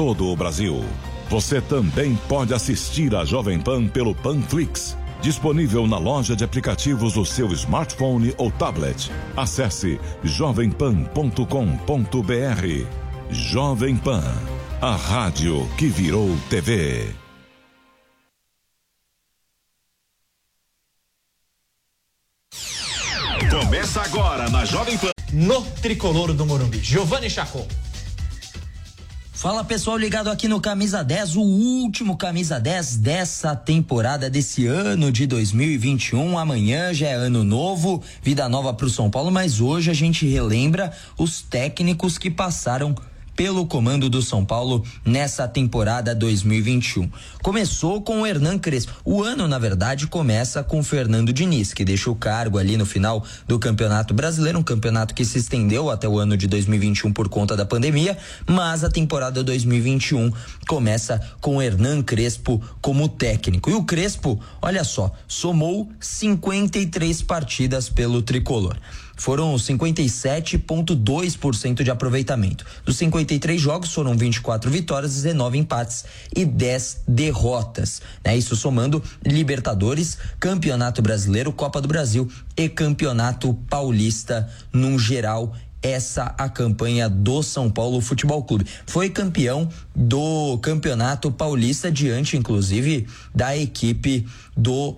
Todo o Brasil. Você também pode assistir a Jovem Pan pelo Panflix. Disponível na loja de aplicativos do seu smartphone ou tablet. Acesse jovempan.com.br. Jovem Pan. A rádio que virou TV. Começa agora na Jovem Pan. No tricolor do Morumbi. Giovanni Chacon. Fala pessoal ligado aqui no Camisa 10, o último Camisa 10 dessa temporada, desse ano de 2021. Amanhã já é ano novo, vida nova para o São Paulo, mas hoje a gente relembra os técnicos que passaram pelo comando do São Paulo nessa temporada 2021. Começou com o Hernan Crespo. O ano, na verdade, começa com o Fernando Diniz, que deixou o cargo ali no final do Campeonato Brasileiro, um campeonato que se estendeu até o ano de 2021 por conta da pandemia, mas a temporada 2021 começa com o Hernan Crespo como técnico. E o Crespo, olha só, somou 53 partidas pelo tricolor foram 57,2% de aproveitamento. Dos 53 jogos foram 24 vitórias, 19 empates e 10 derrotas. Né? Isso somando Libertadores, Campeonato Brasileiro, Copa do Brasil e Campeonato Paulista num geral essa a campanha do São Paulo Futebol Clube. Foi campeão do Campeonato Paulista diante inclusive da equipe do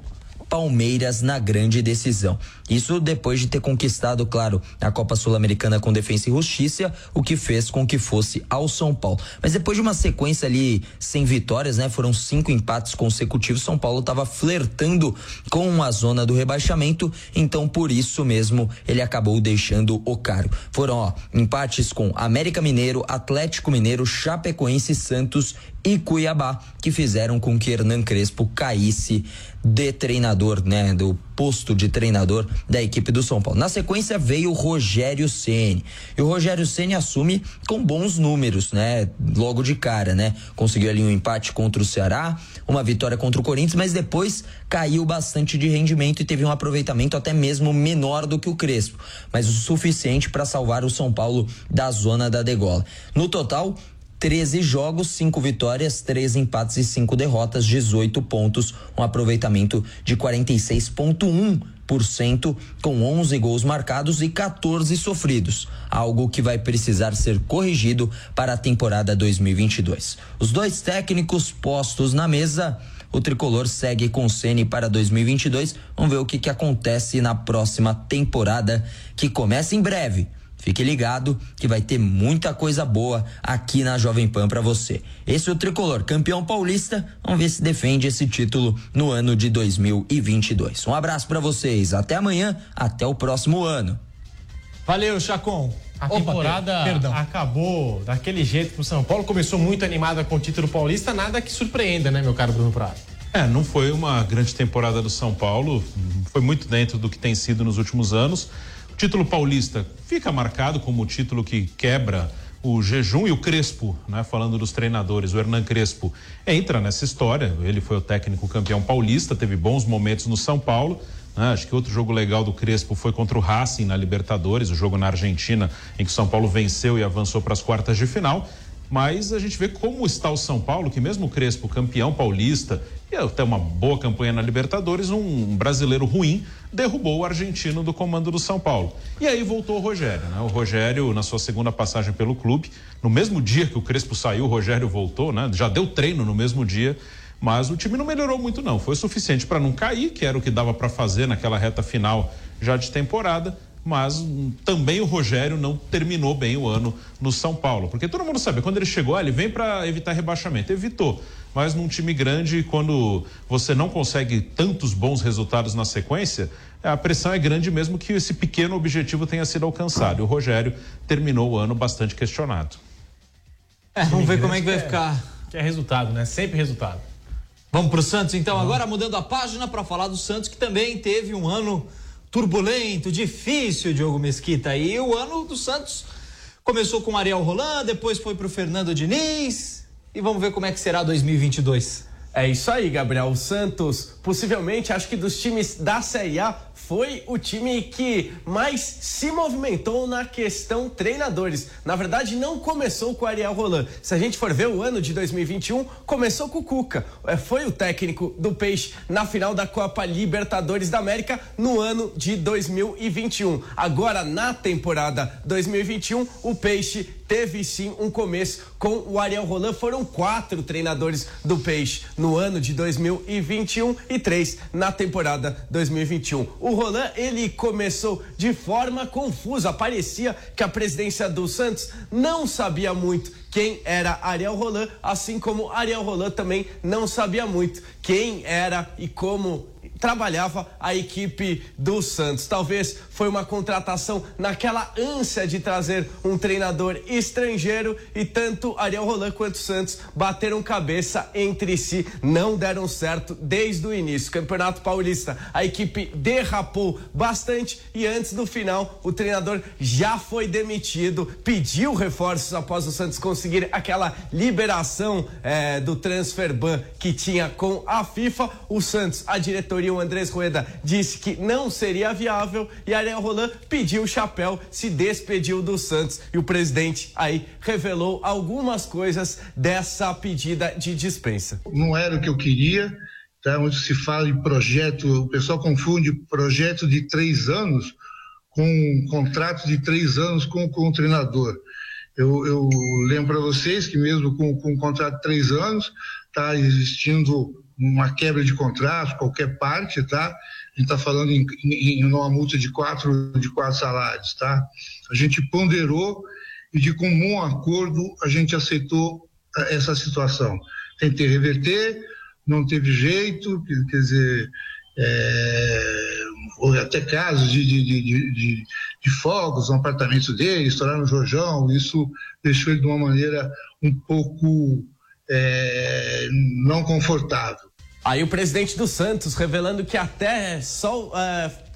Palmeiras na grande decisão. Isso depois de ter conquistado, claro, a Copa Sul-Americana com defesa e justiça, o que fez com que fosse ao São Paulo. Mas depois de uma sequência ali sem vitórias, né? Foram cinco empates consecutivos. São Paulo estava flertando com a zona do rebaixamento, então por isso mesmo ele acabou deixando o cargo. Foram, ó, empates com América Mineiro, Atlético Mineiro, Chapecoense, Santos e Cuiabá, que fizeram com que Hernan Crespo caísse de treinador, né, do posto de treinador da equipe do São Paulo. Na sequência veio o Rogério Ceni. E o Rogério Ceni assume com bons números, né? Logo de cara, né? Conseguiu ali um empate contra o Ceará, uma vitória contra o Corinthians, mas depois caiu bastante de rendimento e teve um aproveitamento até mesmo menor do que o Crespo, mas o suficiente para salvar o São Paulo da zona da degola. No total, 13 jogos, 5 vitórias, 3 empates e 5 derrotas, 18 pontos, um aproveitamento de 46,1%, com 11 gols marcados e 14 sofridos, algo que vai precisar ser corrigido para a temporada 2022. Os dois técnicos postos na mesa. O tricolor segue com o Ceni para 2022. Vamos ver o que, que acontece na próxima temporada, que começa em breve. Fique ligado que vai ter muita coisa boa aqui na Jovem Pan para você. Esse é o tricolor, campeão paulista. Vamos ver se defende esse título no ano de 2022. Um abraço para vocês. Até amanhã, até o próximo ano. Valeu, Chacon. A Opa, temporada perdão. acabou daquele jeito pro São Paulo, começou muito animada com o título paulista, nada que surpreenda, né, meu caro Bruno Prado? É, não foi uma grande temporada do São Paulo, foi muito dentro do que tem sido nos últimos anos. O título paulista fica marcado como o título que quebra o jejum e o Crespo, né? Falando dos treinadores, o Hernan Crespo entra nessa história. Ele foi o técnico campeão paulista, teve bons momentos no São Paulo. Né? Acho que outro jogo legal do Crespo foi contra o Racing na Libertadores, o jogo na Argentina, em que o São Paulo venceu e avançou para as quartas de final mas a gente vê como está o São Paulo, que mesmo o Crespo, campeão paulista, e até uma boa campanha na Libertadores, um brasileiro ruim derrubou o argentino do comando do São Paulo. E aí voltou o Rogério, né? O Rogério, na sua segunda passagem pelo clube, no mesmo dia que o Crespo saiu, o Rogério voltou, né? Já deu treino no mesmo dia, mas o time não melhorou muito não. Foi suficiente para não cair, que era o que dava para fazer naquela reta final já de temporada mas também o Rogério não terminou bem o ano no São Paulo. Porque todo mundo sabe, quando ele chegou, ele vem para evitar rebaixamento. Evitou. Mas num time grande, quando você não consegue tantos bons resultados na sequência, a pressão é grande mesmo que esse pequeno objetivo tenha sido alcançado. E o Rogério terminou o ano bastante questionado. É, vamos ver como é que vai ficar Que é resultado, né? Sempre resultado. Vamos pro Santos então, agora mudando a página para falar do Santos que também teve um ano turbulento, difícil, Diogo Mesquita. E o ano do Santos começou com Ariel Roland, depois foi pro Fernando Diniz. E vamos ver como é que será 2022. É isso aí, Gabriel. O Santos, possivelmente, acho que dos times da Série A, foi o time que mais se movimentou na questão treinadores. Na verdade, não começou com o Ariel Roland. Se a gente for ver o ano de 2021, começou com o Cuca. É, foi o técnico do Peixe na final da Copa Libertadores da América no ano de 2021. Agora, na temporada 2021, o Peixe teve sim um começo com o Ariel Roland. Foram quatro treinadores do Peixe no ano de 2021 e três na temporada 2021. O Roland, ele começou de forma confusa. Parecia que a presidência do Santos não sabia muito quem era Ariel Roland, assim como Ariel Roland também não sabia muito quem era e como trabalhava a equipe do Santos. Talvez foi uma contratação naquela ânsia de trazer um treinador estrangeiro e tanto Ariel Roland quanto Santos bateram cabeça entre si, não deram certo desde o início. Campeonato Paulista, a equipe derrapou bastante e antes do final o treinador já foi demitido, pediu reforços após o Santos conseguir aquela liberação é, do transfer ban que tinha com a FIFA. O Santos, a diretoria o Andrés Rueda disse que não seria viável e Ariel Roland pediu o chapéu, se despediu do Santos e o presidente aí revelou algumas coisas dessa pedida de dispensa. Não era o que eu queria, tá? Onde se fala em projeto, o pessoal confunde projeto de três anos com um contrato de três anos com, com o treinador. Eu, eu lembro para vocês que mesmo com, com um contrato de três anos está existindo uma quebra de contrato, qualquer parte, tá? A gente está falando em, em, uma multa de quatro, de quatro salários, tá? A gente ponderou e de comum acordo a gente aceitou eh, essa situação. Tentei reverter, não teve jeito, quer dizer, é, houve até casos de, de, de, de, de fogos no apartamento dele, estouraram no Jorjão, isso deixou ele de uma maneira um pouco é, não confortável. Aí o presidente do Santos revelando que até só uh,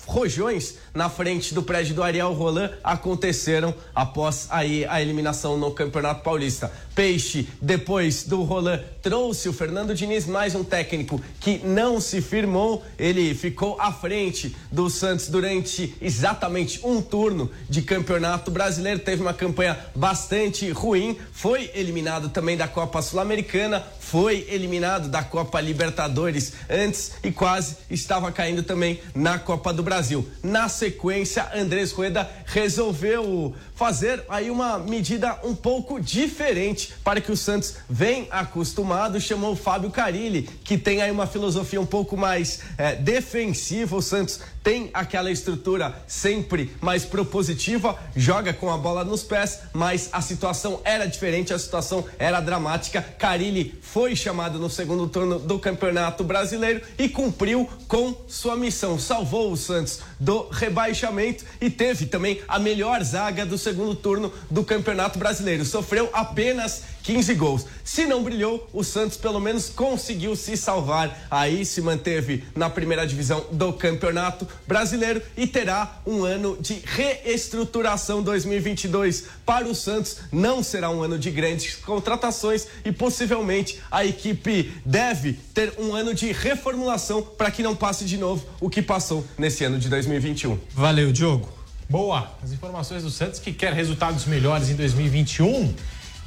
rojões na frente do prédio do Ariel Roland aconteceram após aí a eliminação no Campeonato Paulista. Peixe, depois do Roland, trouxe o Fernando Diniz, mais um técnico que não se firmou. Ele ficou à frente do Santos durante exatamente um turno de Campeonato Brasileiro. Teve uma campanha bastante ruim, foi eliminado também da Copa Sul-Americana, foi eliminado da Copa Libertadores antes e quase estava caindo também na Copa do Brasil. Na sequência, Andrés Rueda resolveu fazer aí uma medida um pouco diferente para que o Santos venha acostumado. Chamou o Fábio Carilli, que tem aí uma filosofia um pouco mais é, defensiva. O Santos tem aquela estrutura sempre mais propositiva, joga com a bola nos pés, mas a situação era diferente, a situação era dramática. Carilli foi chamado no segundo turno do Campeonato Brasileiro e cumpriu com sua missão. Salvou o Santos do rebaixamento e teve também a melhor zaga do segundo turno do Campeonato Brasileiro. Sofreu apenas 15 gols. Se não brilhou, o Santos pelo menos conseguiu se salvar. Aí se manteve na primeira divisão do Campeonato Brasileiro e terá um ano de reestruturação 2022 para o Santos. Não será um ano de grandes contratações e possivelmente a equipe deve ter um ano de reformulação para que não passe de novo o que passou nesse ano de 2021. Valeu, Diogo. Boa. As informações do Santos que quer resultados melhores em 2021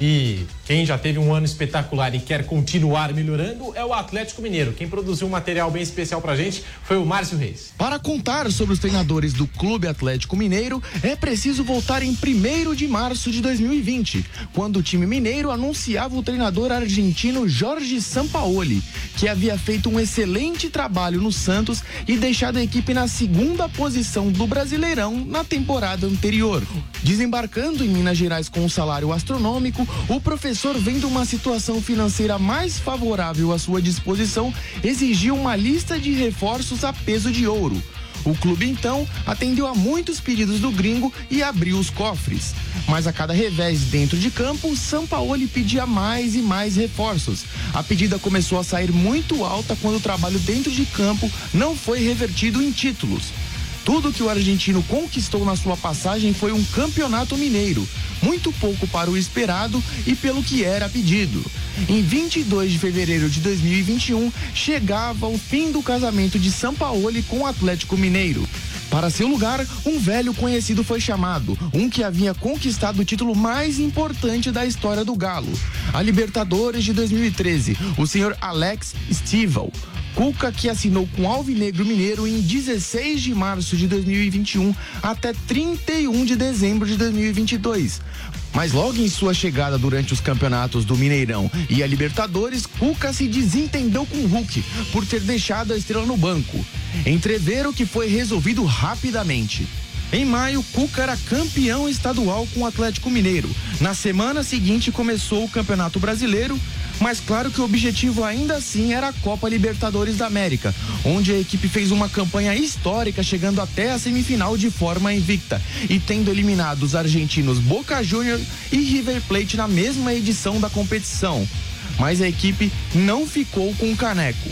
e quem já teve um ano espetacular e quer continuar melhorando é o Atlético Mineiro. Quem produziu um material bem especial pra gente foi o Márcio Reis. Para contar sobre os treinadores do Clube Atlético Mineiro, é preciso voltar em 1 de março de 2020, quando o time mineiro anunciava o treinador argentino Jorge Sampaoli, que havia feito um excelente trabalho no Santos e deixado a equipe na segunda posição do Brasileirão na temporada anterior. Desembarcando em Minas Gerais com um salário astronômico, o professor, vendo uma situação financeira mais favorável à sua disposição, exigiu uma lista de reforços a peso de ouro. O clube então atendeu a muitos pedidos do gringo e abriu os cofres. Mas a cada revés dentro de campo, Sampaoli pedia mais e mais reforços. A pedida começou a sair muito alta quando o trabalho dentro de campo não foi revertido em títulos. Tudo que o argentino conquistou na sua passagem foi um campeonato mineiro, muito pouco para o esperado e pelo que era pedido. Em 22 de fevereiro de 2021, chegava o fim do casamento de Sampaoli com o Atlético Mineiro. Para seu lugar, um velho conhecido foi chamado, um que havia conquistado o título mais importante da história do Galo, a Libertadores de 2013, o senhor Alex Stival. Cuca que assinou com Alvinegro Mineiro em 16 de março de 2021 até 31 de dezembro de 2022. Mas logo em sua chegada durante os campeonatos do Mineirão e a Libertadores, Cuca se desentendeu com Hulk por ter deixado a estrela no banco. Entrever o que foi resolvido rapidamente. Em maio, Cuca era campeão estadual com o Atlético Mineiro. Na semana seguinte começou o Campeonato Brasileiro, mas claro que o objetivo ainda assim era a Copa Libertadores da América, onde a equipe fez uma campanha histórica chegando até a semifinal de forma invicta e tendo eliminado os argentinos Boca Juniors e River Plate na mesma edição da competição. Mas a equipe não ficou com o caneco.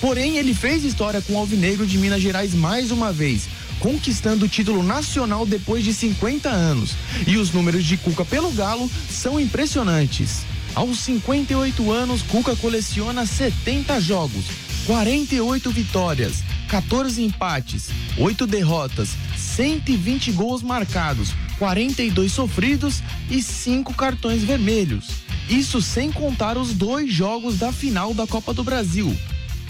Porém, ele fez história com o Alvinegro de Minas Gerais mais uma vez, conquistando o título nacional depois de 50 anos. E os números de Cuca pelo Galo são impressionantes. Aos 58 anos, Cuca coleciona 70 jogos, 48 vitórias, 14 empates, 8 derrotas, 120 gols marcados, 42 sofridos e 5 cartões vermelhos. Isso sem contar os dois jogos da final da Copa do Brasil.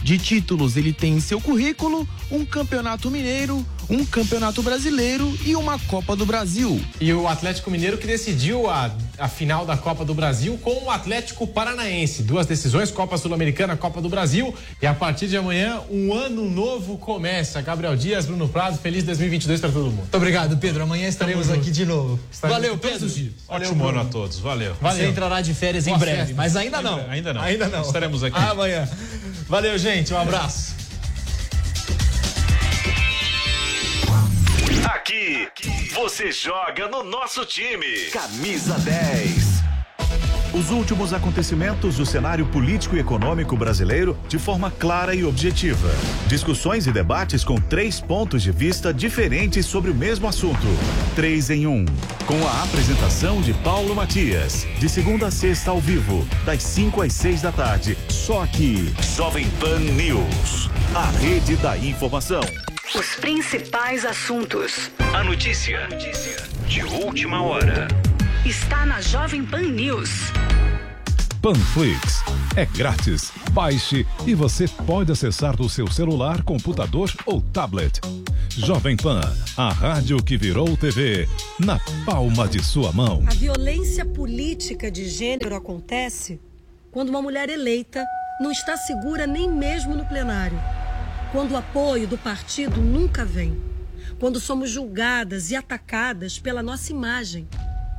De títulos, ele tem em seu currículo um campeonato mineiro, um campeonato brasileiro e uma Copa do Brasil. E o Atlético Mineiro que decidiu a, a final da Copa do Brasil com o Atlético Paranaense. Duas decisões, Copa Sul-Americana, Copa do Brasil. E a partir de amanhã, um ano novo começa. Gabriel Dias, Bruno Prado, feliz 2022 para todo mundo. Muito obrigado, Pedro. Amanhã estaremos aqui de novo. Estaremos Valeu, todos Pedro. os dias. Ótimo Valeu, ano a todos. Valeu. Você entrará de férias em Boa breve, festa. mas ainda não. Ainda não. Ainda não. Estaremos aqui. Amanhã. Valeu, gente. Um abraço. Aqui, você joga no nosso time. Camisa 10. Os últimos acontecimentos do cenário político e econômico brasileiro de forma clara e objetiva. Discussões e debates com três pontos de vista diferentes sobre o mesmo assunto. Três em um. Com a apresentação de Paulo Matias. De segunda a sexta ao vivo, das 5 às 6 da tarde. Só aqui. Jovem Pan News. A rede da informação. Os principais assuntos. A notícia de última hora. Está na Jovem Pan News. Panflix. É grátis. Baixe e você pode acessar do seu celular, computador ou tablet. Jovem Pan, a rádio que virou TV, na palma de sua mão. A violência política de gênero acontece quando uma mulher eleita não está segura nem mesmo no plenário. Quando o apoio do partido nunca vem. Quando somos julgadas e atacadas pela nossa imagem.